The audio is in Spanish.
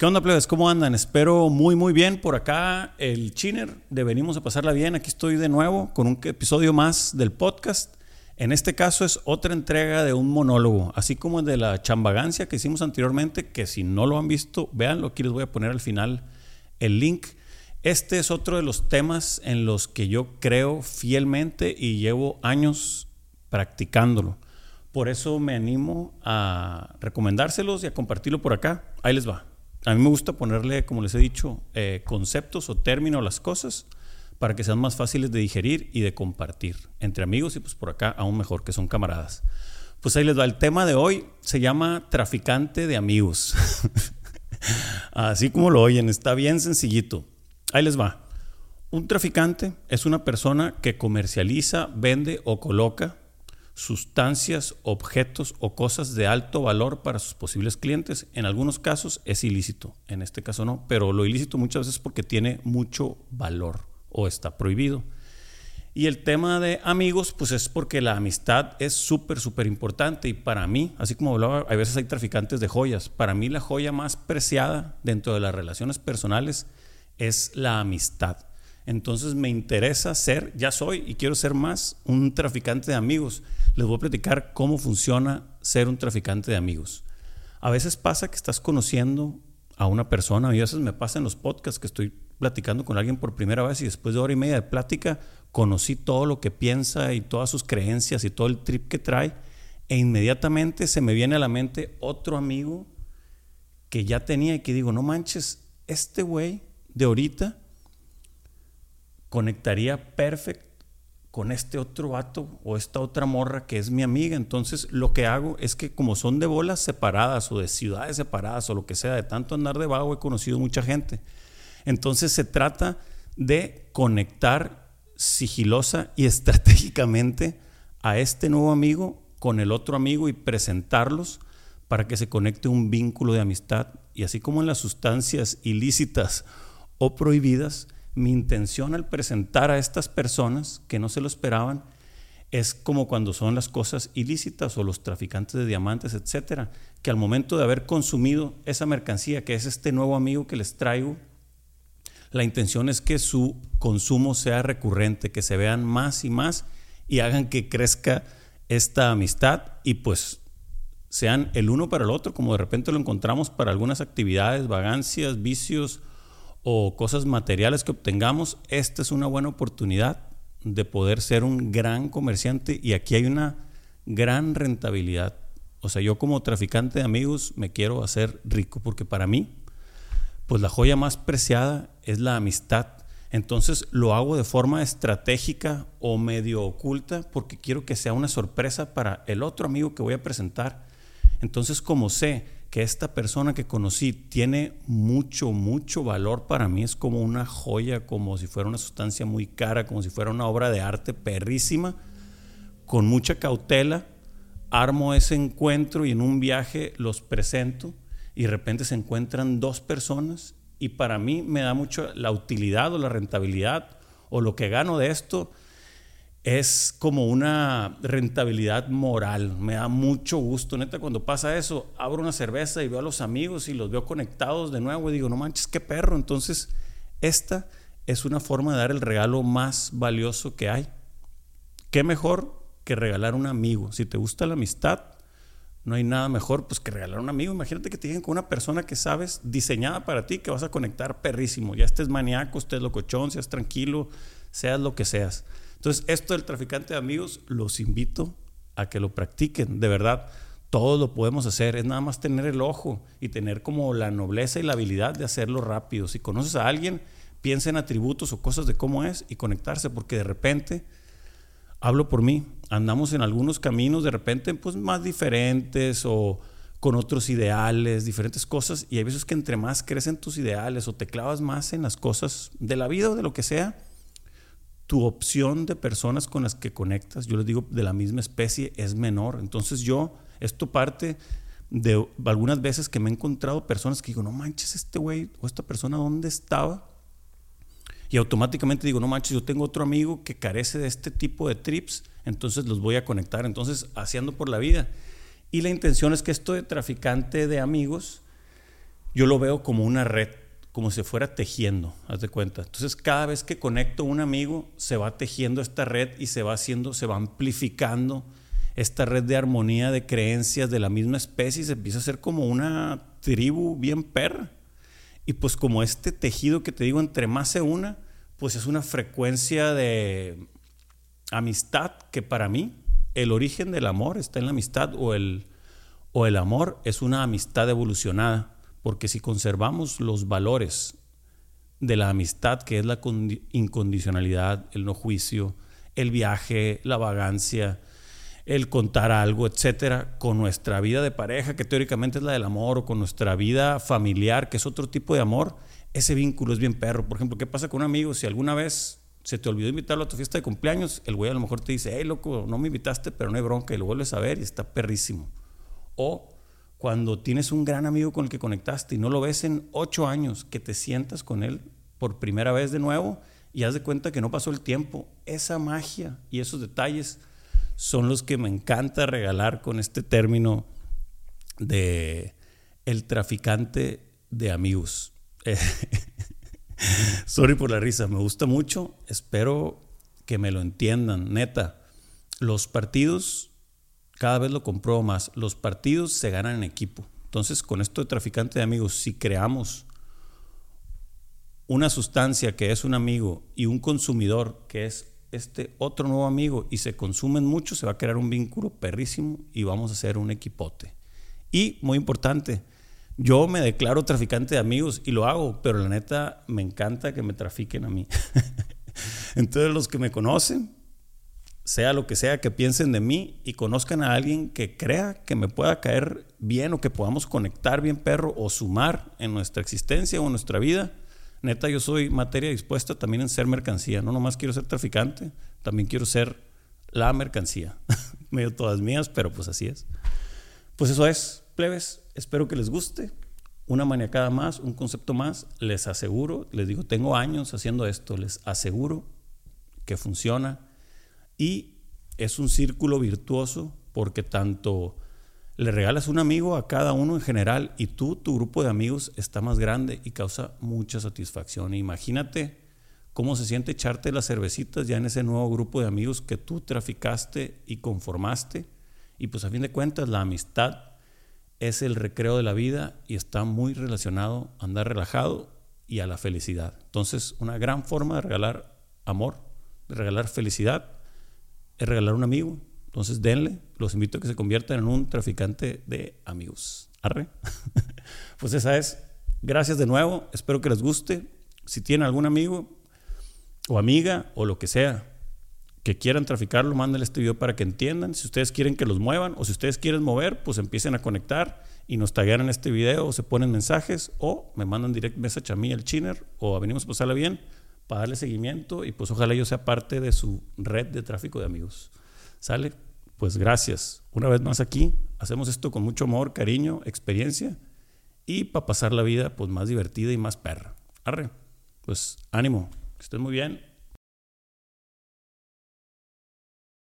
¿Qué onda, plebes? ¿Cómo andan? Espero muy, muy bien. Por acá, el Chiner de Venimos a Pasarla Bien. Aquí estoy de nuevo con un episodio más del podcast. En este caso es otra entrega de un monólogo, así como el de la chambagancia que hicimos anteriormente, que si no lo han visto, véanlo. Aquí les voy a poner al final el link. Este es otro de los temas en los que yo creo fielmente y llevo años practicándolo. Por eso me animo a recomendárselos y a compartirlo por acá. Ahí les va. A mí me gusta ponerle, como les he dicho, eh, conceptos o términos a las cosas para que sean más fáciles de digerir y de compartir entre amigos y pues por acá aún mejor que son camaradas. Pues ahí les va. El tema de hoy se llama traficante de amigos. Así como lo oyen, está bien sencillito. Ahí les va. Un traficante es una persona que comercializa, vende o coloca sustancias, objetos o cosas de alto valor para sus posibles clientes. En algunos casos es ilícito, en este caso no, pero lo ilícito muchas veces porque tiene mucho valor o está prohibido. Y el tema de amigos, pues es porque la amistad es súper, súper importante. Y para mí, así como hablaba, a veces hay traficantes de joyas. Para mí la joya más preciada dentro de las relaciones personales es la amistad. Entonces me interesa ser, ya soy y quiero ser más un traficante de amigos. Les voy a platicar cómo funciona ser un traficante de amigos. A veces pasa que estás conociendo a una persona, a veces me pasa en los podcasts que estoy platicando con alguien por primera vez y después de hora y media de plática conocí todo lo que piensa y todas sus creencias y todo el trip que trae e inmediatamente se me viene a la mente otro amigo que ya tenía y que digo, no manches, este güey de ahorita conectaría perfecto con este otro vato o esta otra morra que es mi amiga. Entonces lo que hago es que como son de bolas separadas o de ciudades separadas o lo que sea, de tanto andar de vago he conocido mucha gente. Entonces se trata de conectar sigilosa y estratégicamente a este nuevo amigo con el otro amigo y presentarlos para que se conecte un vínculo de amistad. Y así como en las sustancias ilícitas o prohibidas, mi intención al presentar a estas personas que no se lo esperaban es como cuando son las cosas ilícitas o los traficantes de diamantes, etcétera, que al momento de haber consumido esa mercancía, que es este nuevo amigo que les traigo, la intención es que su consumo sea recurrente, que se vean más y más y hagan que crezca esta amistad y pues sean el uno para el otro, como de repente lo encontramos para algunas actividades, vagancias, vicios o cosas materiales que obtengamos, esta es una buena oportunidad de poder ser un gran comerciante y aquí hay una gran rentabilidad. O sea, yo como traficante de amigos me quiero hacer rico porque para mí, pues la joya más preciada es la amistad. Entonces lo hago de forma estratégica o medio oculta porque quiero que sea una sorpresa para el otro amigo que voy a presentar. Entonces como sé que esta persona que conocí tiene mucho, mucho valor para mí. Es como una joya, como si fuera una sustancia muy cara, como si fuera una obra de arte perrísima. Con mucha cautela, armo ese encuentro y en un viaje los presento y de repente se encuentran dos personas y para mí me da mucho la utilidad o la rentabilidad o lo que gano de esto es como una rentabilidad moral. Me da mucho gusto, neta, cuando pasa eso, abro una cerveza y veo a los amigos y los veo conectados de nuevo y digo, no manches, qué perro. Entonces, esta es una forma de dar el regalo más valioso que hay. ¿Qué mejor que regalar un amigo? Si te gusta la amistad, no hay nada mejor pues que regalar un amigo. Imagínate que te lleguen con una persona que sabes, diseñada para ti, que vas a conectar perrísimo. Ya estés maníaco, estés locochón, seas tranquilo, seas lo que seas. Entonces, esto del traficante de amigos, los invito a que lo practiquen. De verdad, todos lo podemos hacer. Es nada más tener el ojo y tener como la nobleza y la habilidad de hacerlo rápido. Si conoces a alguien, piensa en atributos o cosas de cómo es y conectarse, porque de repente, hablo por mí, andamos en algunos caminos de repente pues más diferentes o con otros ideales, diferentes cosas, y hay veces que entre más crecen tus ideales o te clavas más en las cosas de la vida o de lo que sea, tu opción de personas con las que conectas, yo les digo, de la misma especie es menor. Entonces yo, esto parte de algunas veces que me he encontrado personas que digo, no manches, este güey o esta persona, ¿dónde estaba? Y automáticamente digo, no manches, yo tengo otro amigo que carece de este tipo de trips, entonces los voy a conectar. Entonces, haciendo por la vida. Y la intención es que esto de traficante de amigos yo lo veo como una red, como si fuera tejiendo, haz de cuenta. Entonces, cada vez que conecto un amigo, se va tejiendo esta red y se va haciendo, se va amplificando esta red de armonía de creencias de la misma especie se empieza a hacer como una tribu bien perra. Y pues como este tejido que te digo, entre más se una, pues es una frecuencia de amistad que para mí el origen del amor está en la amistad o el, o el amor es una amistad evolucionada, porque si conservamos los valores de la amistad, que es la incondicionalidad, el no juicio, el viaje, la vagancia, el contar algo, etcétera, con nuestra vida de pareja, que teóricamente es la del amor, o con nuestra vida familiar, que es otro tipo de amor, ese vínculo es bien perro. Por ejemplo, ¿qué pasa con un amigo? Si alguna vez se te olvidó invitarlo a tu fiesta de cumpleaños, el güey a lo mejor te dice, hey, loco, no me invitaste, pero no hay bronca, y lo vuelves a ver y está perrísimo. O cuando tienes un gran amigo con el que conectaste y no lo ves en ocho años, que te sientas con él por primera vez de nuevo y haz de cuenta que no pasó el tiempo, esa magia y esos detalles son los que me encanta regalar con este término de el traficante de amigos. Sorry por la risa, me gusta mucho, espero que me lo entiendan, neta. Los partidos, cada vez lo compruebo más, los partidos se ganan en equipo. Entonces, con esto de traficante de amigos, si creamos una sustancia que es un amigo y un consumidor que es este otro nuevo amigo y se consumen mucho, se va a crear un vínculo perrísimo y vamos a hacer un equipote. Y muy importante, yo me declaro traficante de amigos y lo hago, pero la neta me encanta que me trafiquen a mí. Entonces los que me conocen, sea lo que sea que piensen de mí y conozcan a alguien que crea que me pueda caer bien o que podamos conectar bien perro o sumar en nuestra existencia o en nuestra vida, neta, yo soy materia dispuesta también en ser mercancía. No nomás quiero ser traficante, también quiero ser la mercancía. Medio todas mías, pero pues así es. Pues eso es, plebes. Espero que les guste. Una maniacada más, un concepto más. Les aseguro, les digo, tengo años haciendo esto. Les aseguro que funciona. Y es un círculo virtuoso porque tanto le regalas un amigo a cada uno en general y tú, tu grupo de amigos está más grande y causa mucha satisfacción. Imagínate cómo se siente echarte las cervecitas ya en ese nuevo grupo de amigos que tú traficaste y conformaste. Y pues a fin de cuentas la amistad es el recreo de la vida y está muy relacionado a andar relajado y a la felicidad. Entonces una gran forma de regalar amor, de regalar felicidad, es regalar un amigo entonces denle, los invito a que se conviertan en un traficante de amigos. Arre. pues esa es. Gracias de nuevo, espero que les guste. Si tienen algún amigo o amiga o lo que sea que quieran traficarlo, mándenle este video para que entiendan. Si ustedes quieren que los muevan o si ustedes quieren mover, pues empiecen a conectar y nos taguean en este video o se ponen mensajes o me mandan direct message a mí, el chiner, o venimos a pasarla bien para darle seguimiento y pues ojalá yo sea parte de su red de tráfico de amigos. ¿Sale? Pues gracias. Una vez más aquí, hacemos esto con mucho amor, cariño, experiencia y para pasar la vida pues más divertida y más perra. Arre. Pues ánimo, que estén muy bien